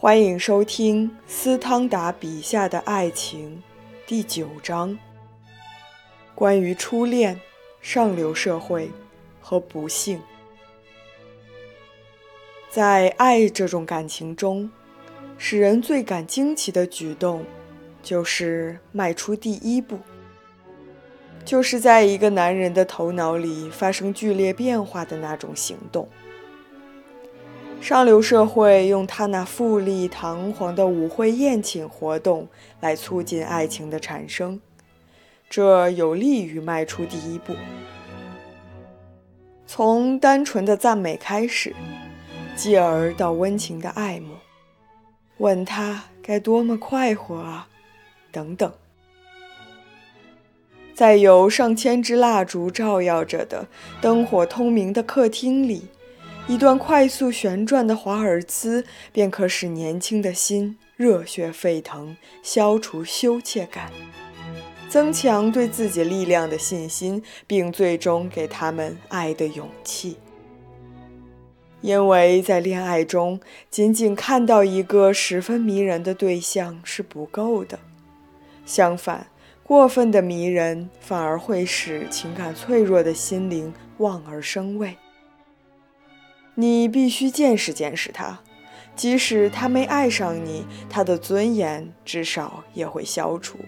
欢迎收听斯汤达笔下的爱情第九章，关于初恋、上流社会和不幸。在爱这种感情中，使人最感惊奇的举动，就是迈出第一步，就是在一个男人的头脑里发生剧烈变化的那种行动。上流社会用他那富丽堂皇的舞会宴请活动来促进爱情的产生，这有利于迈出第一步。从单纯的赞美开始，继而到温情的爱慕，问他该多么快活啊，等等。在有上千支蜡烛照耀着的灯火通明的客厅里。一段快速旋转的华尔兹，便可使年轻的心热血沸腾，消除羞怯感，增强对自己力量的信心，并最终给他们爱的勇气。因为在恋爱中，仅仅看到一个十分迷人的对象是不够的，相反，过分的迷人反而会使情感脆弱的心灵望而生畏。你必须见识见识他，即使他没爱上你，他的尊严至少也会消除。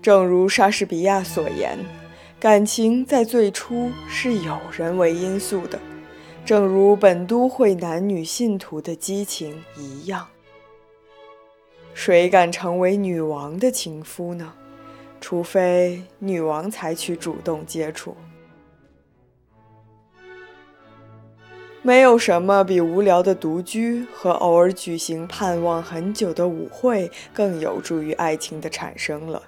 正如莎士比亚所言，感情在最初是有人为因素的，正如本都会男女信徒的激情一样。谁敢成为女王的情夫呢？除非女王采取主动接触。没有什么比无聊的独居和偶尔举行盼望很久的舞会更有助于爱情的产生了。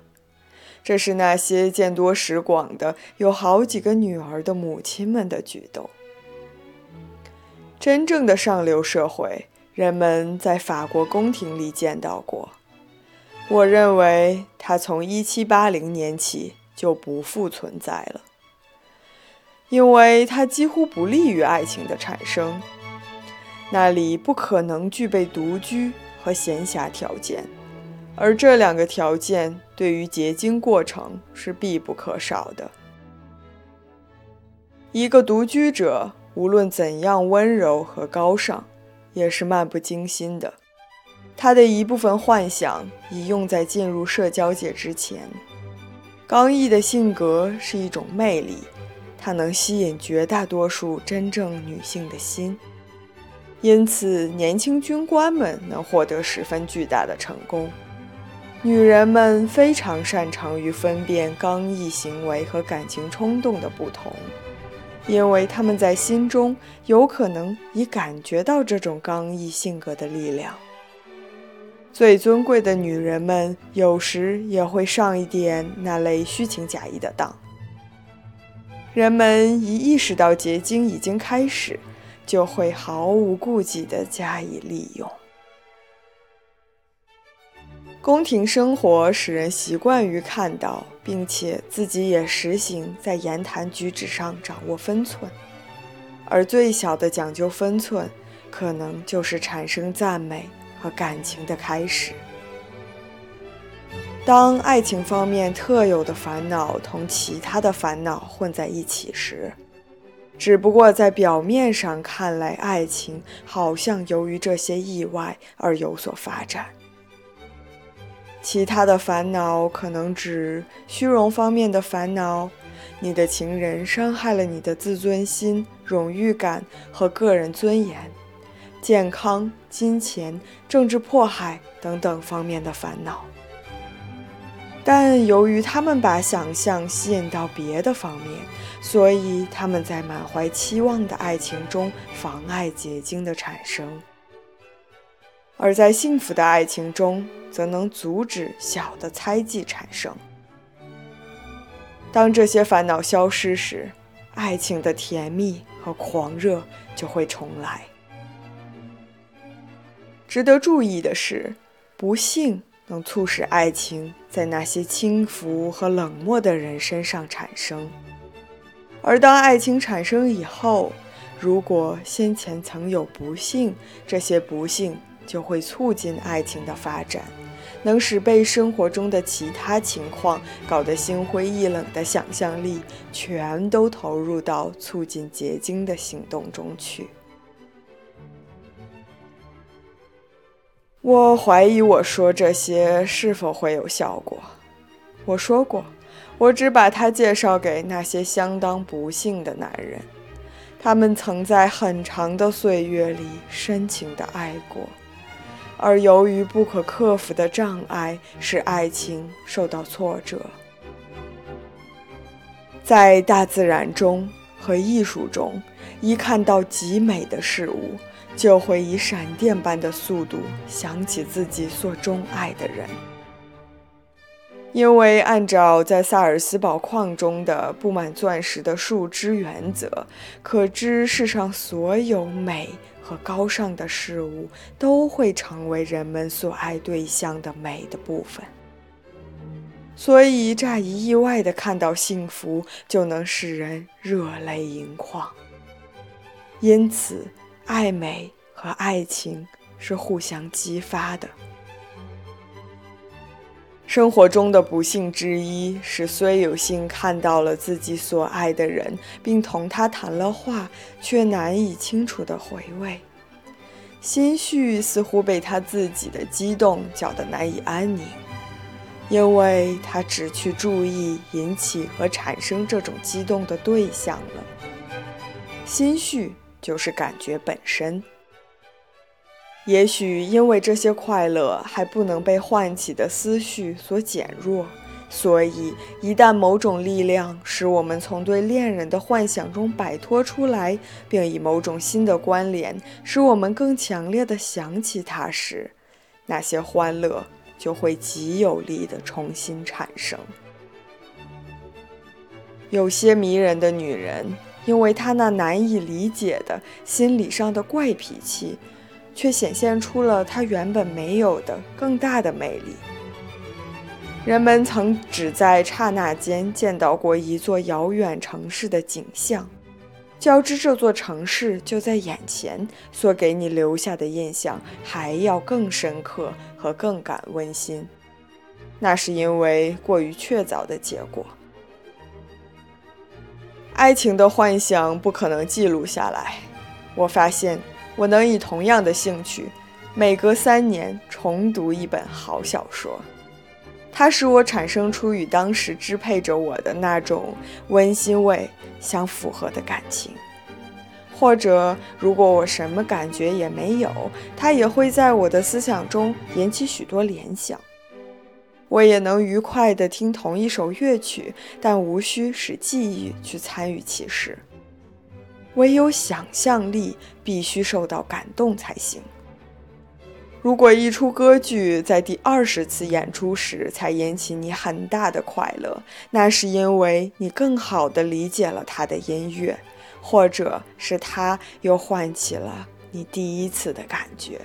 这是那些见多识广的、有好几个女儿的母亲们的举动。真正的上流社会，人们在法国宫廷里见到过。我认为它从1780年起就不复存在了。因为它几乎不利于爱情的产生，那里不可能具备独居和闲暇条件，而这两个条件对于结晶过程是必不可少的。一个独居者无论怎样温柔和高尚，也是漫不经心的。他的一部分幻想已用在进入社交界之前。刚毅的性格是一种魅力。它能吸引绝大多数真正女性的心，因此年轻军官们能获得十分巨大的成功。女人们非常擅长于分辨刚毅行为和感情冲动的不同，因为她们在心中有可能已感觉到这种刚毅性格的力量。最尊贵的女人们有时也会上一点那类虚情假意的当。人们一意识到结晶已经开始，就会毫无顾忌地加以利用。宫廷生活使人习惯于看到，并且自己也实行在言谈举止上掌握分寸，而最小的讲究分寸，可能就是产生赞美和感情的开始。当爱情方面特有的烦恼同其他的烦恼混在一起时，只不过在表面上看来，爱情好像由于这些意外而有所发展。其他的烦恼可能指虚荣方面的烦恼，你的情人伤害了你的自尊心、荣誉感和个人尊严；健康、金钱、政治迫害等等方面的烦恼。但由于他们把想象吸引到别的方面，所以他们在满怀期望的爱情中妨碍结晶的产生；而在幸福的爱情中，则能阻止小的猜忌产生。当这些烦恼消失时，爱情的甜蜜和狂热就会重来。值得注意的是，不幸。能促使爱情在那些轻浮和冷漠的人身上产生，而当爱情产生以后，如果先前曾有不幸，这些不幸就会促进爱情的发展，能使被生活中的其他情况搞得心灰意冷的想象力，全都投入到促进结晶的行动中去。我怀疑我说这些是否会有效果。我说过，我只把它介绍给那些相当不幸的男人。他们曾在很长的岁月里深情地爱过，而由于不可克服的障碍，使爱情受到挫折。在大自然中和艺术中，一看到极美的事物，就会以闪电般的速度想起自己所钟爱的人。因为按照在萨尔斯堡矿中的布满钻石的树枝原则，可知世上所有美和高尚的事物都会成为人们所爱对象的美的部分。所以乍一意外地看到幸福，就能使人热泪盈眶。因此，爱美和爱情是互相激发的。生活中的不幸之一是，虽有幸看到了自己所爱的人，并同他谈了话，却难以清楚地回味。心绪似乎被他自己的激动搅得难以安宁，因为他只去注意引起和产生这种激动的对象了。心绪就是感觉本身。也许因为这些快乐还不能被唤起的思绪所减弱，所以一旦某种力量使我们从对恋人的幻想中摆脱出来，并以某种新的关联使我们更强烈地想起他时，那些欢乐就会极有力地重新产生。有些迷人的女人，因为他那难以理解的心理上的怪脾气。却显现出了他原本没有的更大的魅力。人们曾只在刹那间见到过一座遥远城市的景象，较之这座城市就在眼前所给你留下的印象还要更深刻和更感温馨。那是因为过于确凿的结果。爱情的幻想不可能记录下来，我发现。我能以同样的兴趣，每隔三年重读一本好小说，它使我产生出与当时支配着我的那种温馨味相符合的感情。或者，如果我什么感觉也没有，它也会在我的思想中引起许多联想。我也能愉快地听同一首乐曲，但无需使记忆去参与其事。唯有想象力必须受到感动才行。如果一出歌剧在第二十次演出时才引起你很大的快乐，那是因为你更好地理解了它的音乐，或者是它又唤起了你第一次的感觉。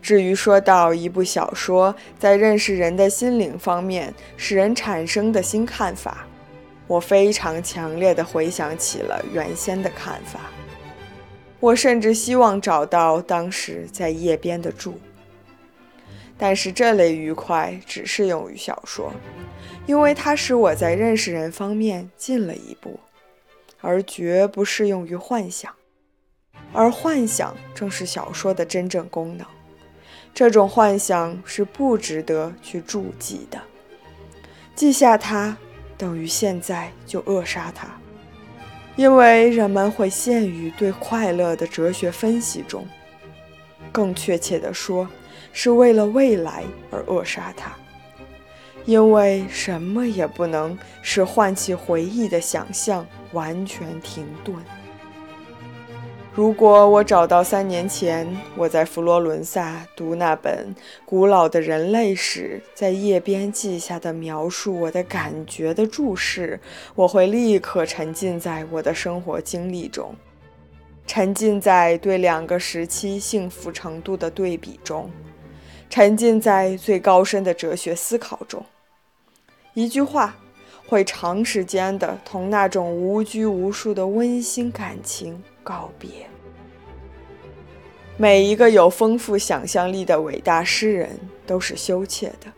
至于说到一部小说在认识人的心灵方面使人产生的新看法。我非常强烈地回想起了原先的看法，我甚至希望找到当时在夜边的住。但是这类愉快只适用于小说，因为它使我在认识人方面进了一步，而绝不适用于幻想。而幻想正是小说的真正功能，这种幻想是不值得去注记的，记下它。等于现在就扼杀它，因为人们会陷于对快乐的哲学分析中。更确切地说，是为了未来而扼杀它，因为什么也不能使唤起回忆的想象完全停顿。如果我找到三年前我在佛罗伦萨读那本古老的人类史，在页边记下的描述我的感觉的注释，我会立刻沉浸在我的生活经历中，沉浸在对两个时期幸福程度的对比中，沉浸在最高深的哲学思考中。一句话，会长时间的同那种无拘无束的温馨感情告别。每一个有丰富想象力的伟大诗人都是羞怯的，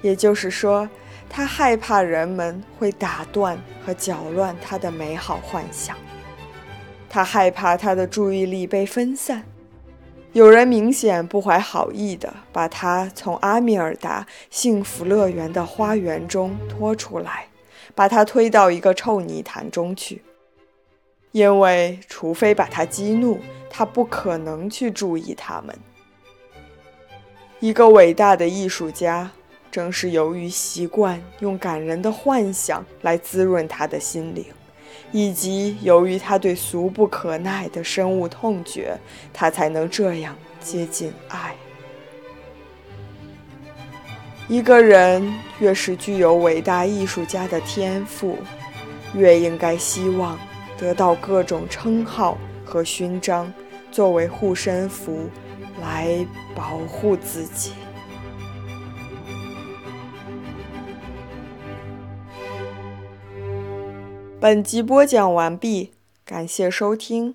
也就是说，他害怕人们会打断和搅乱他的美好幻想，他害怕他的注意力被分散。有人明显不怀好意地把他从阿米尔达幸福乐园的花园中拖出来，把他推到一个臭泥潭中去。因为除非把他激怒，他不可能去注意他们。一个伟大的艺术家，正是由于习惯用感人的幻想来滋润他的心灵。以及由于他对俗不可耐的深恶痛绝，他才能这样接近爱。一个人越是具有伟大艺术家的天赋，越应该希望得到各种称号和勋章作为护身符，来保护自己。本集播讲完毕，感谢收听。